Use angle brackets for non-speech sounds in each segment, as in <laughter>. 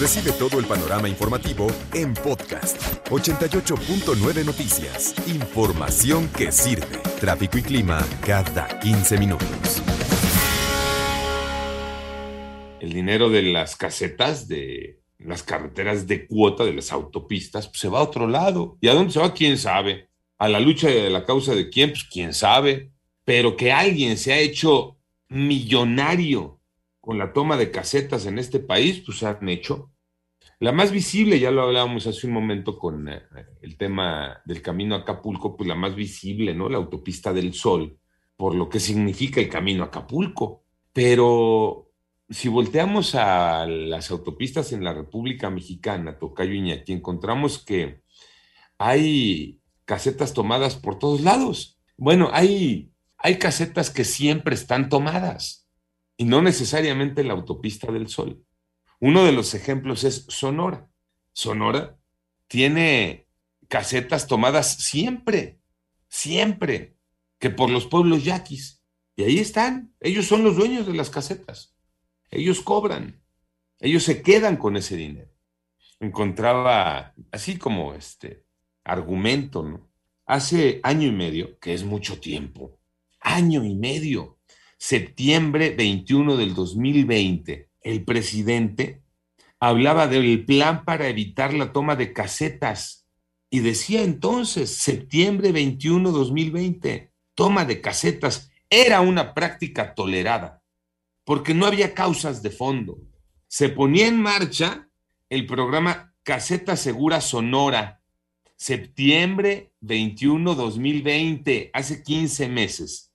Recibe todo el panorama informativo en podcast 88.9 Noticias. Información que sirve. Tráfico y clima cada 15 minutos. El dinero de las casetas, de las carreteras de cuota, de las autopistas, pues se va a otro lado. ¿Y a dónde se va? ¿Quién sabe? A la lucha de la causa de quién, pues quién sabe. Pero que alguien se ha hecho millonario con la toma de casetas en este país, pues han hecho. La más visible, ya lo hablábamos hace un momento con eh, el tema del camino a Acapulco, pues la más visible, ¿no? La autopista del Sol, por lo que significa el camino a Acapulco. Pero si volteamos a las autopistas en la República Mexicana, Tocayo Iñaki, encontramos que hay casetas tomadas por todos lados. Bueno, hay, hay casetas que siempre están tomadas y no necesariamente la autopista del Sol. Uno de los ejemplos es Sonora. Sonora tiene casetas tomadas siempre, siempre, que por los pueblos yaquis. Y ahí están, ellos son los dueños de las casetas. Ellos cobran, ellos se quedan con ese dinero. Encontraba, así como este argumento, ¿no? Hace año y medio, que es mucho tiempo, año y medio, septiembre 21 del 2020, el presidente hablaba del plan para evitar la toma de casetas y decía entonces, septiembre 21 2020, toma de casetas era una práctica tolerada porque no había causas de fondo. Se ponía en marcha el programa Caseta Segura Sonora, septiembre 21 2020, hace 15 meses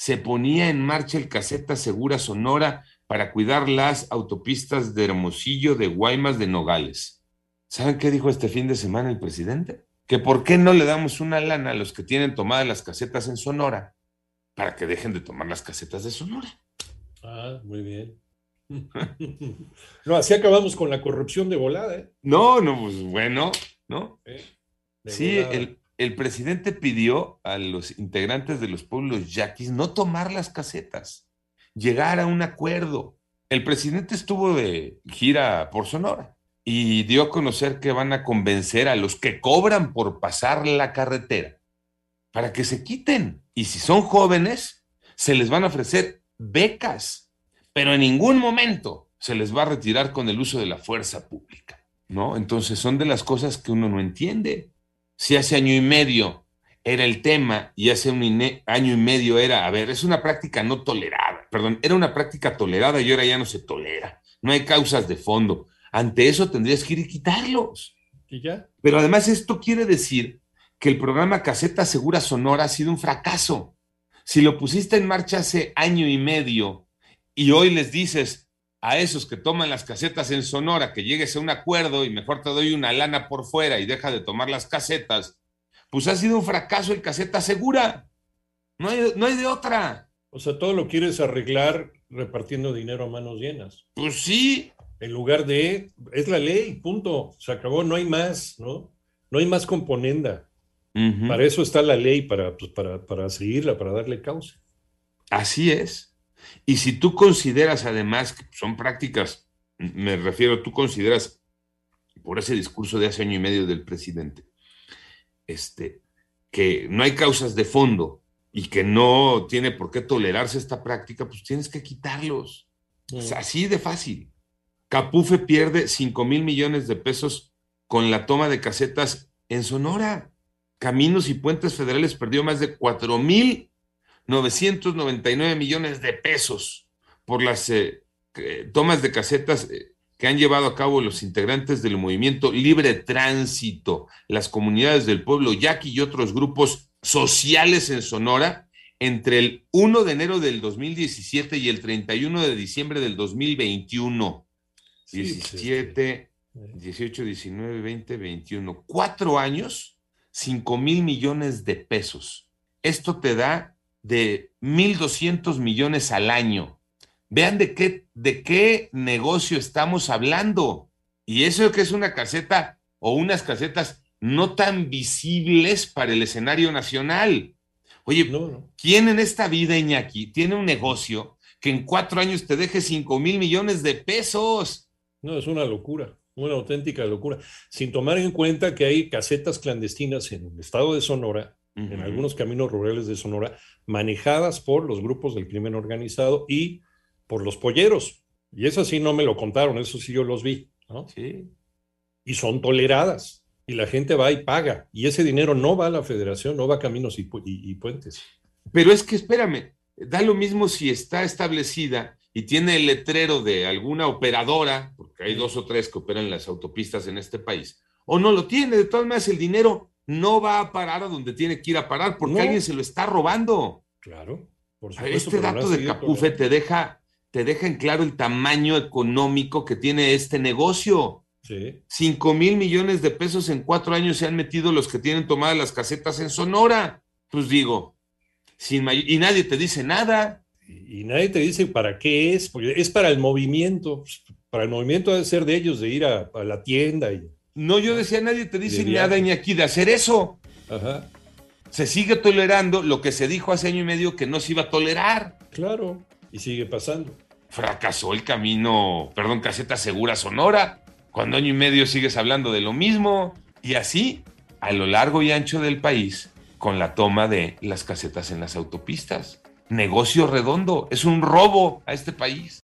se ponía en marcha el caseta segura Sonora para cuidar las autopistas de Hermosillo, de Guaymas, de Nogales. ¿Saben qué dijo este fin de semana el presidente? Que por qué no le damos una lana a los que tienen tomadas las casetas en Sonora para que dejen de tomar las casetas de Sonora. Ah, muy bien. <laughs> no, así acabamos con la corrupción de volada. ¿eh? No, no, pues bueno, ¿no? sí, el, el presidente pidió a los integrantes de los pueblos yaquis no tomar las casetas, llegar a un acuerdo. El presidente estuvo de gira por Sonora y dio a conocer que van a convencer a los que cobran por pasar la carretera para que se quiten. Y si son jóvenes, se les van a ofrecer becas, pero en ningún momento se les va a retirar con el uso de la fuerza pública. ¿No? Entonces son de las cosas que uno no entiende si hace año y medio era el tema y hace un año y medio era, a ver, es una práctica no tolerada, perdón, era una práctica tolerada y ahora ya no se tolera, no hay causas de fondo. Ante eso tendrías que ir y quitarlos. ¿Y ya? Pero además esto quiere decir que el programa Caseta Segura Sonora ha sido un fracaso. Si lo pusiste en marcha hace año y medio y hoy les dices, a esos que toman las casetas en Sonora que llegues a un acuerdo y mejor te doy una lana por fuera y deja de tomar las casetas, pues ha sido un fracaso el caseta segura. No hay, no hay de otra. O sea, todo lo quieres arreglar repartiendo dinero a manos llenas. Pues sí. En lugar de, es la ley, punto. Se acabó, no hay más, ¿no? No hay más componenda. Para eso está la ley, para, pues, para, para seguirla, para darle causa. Así es. Y si tú consideras además que son prácticas, me refiero, tú consideras, por ese discurso de hace año y medio del presidente, este, que no hay causas de fondo y que no tiene por qué tolerarse esta práctica, pues tienes que quitarlos. Es así de fácil. Capufe pierde 5 mil millones de pesos con la toma de casetas en Sonora. Caminos y Puentes Federales perdió más de 4 mil 999 millones de pesos por las eh, tomas de casetas eh, que han llevado a cabo los integrantes del movimiento Libre Tránsito, las comunidades del pueblo yaqui y otros grupos sociales en Sonora entre el 1 de enero del 2017 y el 31 de diciembre del 2021. 17, 18, 19, 20, 21. Cuatro años, 5 mil millones de pesos. Esto te da de 1.200 millones al año. Vean de qué, de qué negocio estamos hablando. Y eso que es una caseta o unas casetas no tan visibles para el escenario nacional. Oye, ¿quién en esta vida, Iñaki, tiene un negocio que en cuatro años te deje 5 mil millones de pesos? No, es una locura, una auténtica locura. Sin tomar en cuenta que hay casetas clandestinas en el estado de Sonora, en algunos caminos rurales de Sonora, manejadas por los grupos del crimen organizado y por los polleros. Y eso sí no me lo contaron, eso sí yo los vi. ¿no? Sí. Y son toleradas. Y la gente va y paga. Y ese dinero no va a la federación, no va a caminos y, y puentes. Pero es que espérame, da lo mismo si está establecida y tiene el letrero de alguna operadora, porque hay dos o tres que operan las autopistas en este país, o no lo tiene. De todas maneras, el dinero no va a parar a donde tiene que ir a parar porque alguien se lo está robando. Claro. Por supuesto, este dato de Capufe te deja, te deja en claro el tamaño económico que tiene este negocio. Sí. Cinco mil millones de pesos en cuatro años se han metido los que tienen tomadas las casetas en Sonora. Pues digo, sin y nadie te dice nada y nadie te dice para qué es, porque es para el movimiento, para el movimiento debe ser de ellos, de ir a, la tienda. Y, no, yo decía, nadie te dice nada ni aquí de hacer eso. Ajá. Se sigue tolerando lo que se dijo hace año y medio que no se iba a tolerar. Claro, y sigue pasando. Fracasó el camino, perdón, caseta segura sonora. Cuando año y medio sigues hablando de lo mismo. Y así, a lo largo y ancho del país, con la toma de las casetas en las autopistas negocio redondo, es un robo a este país.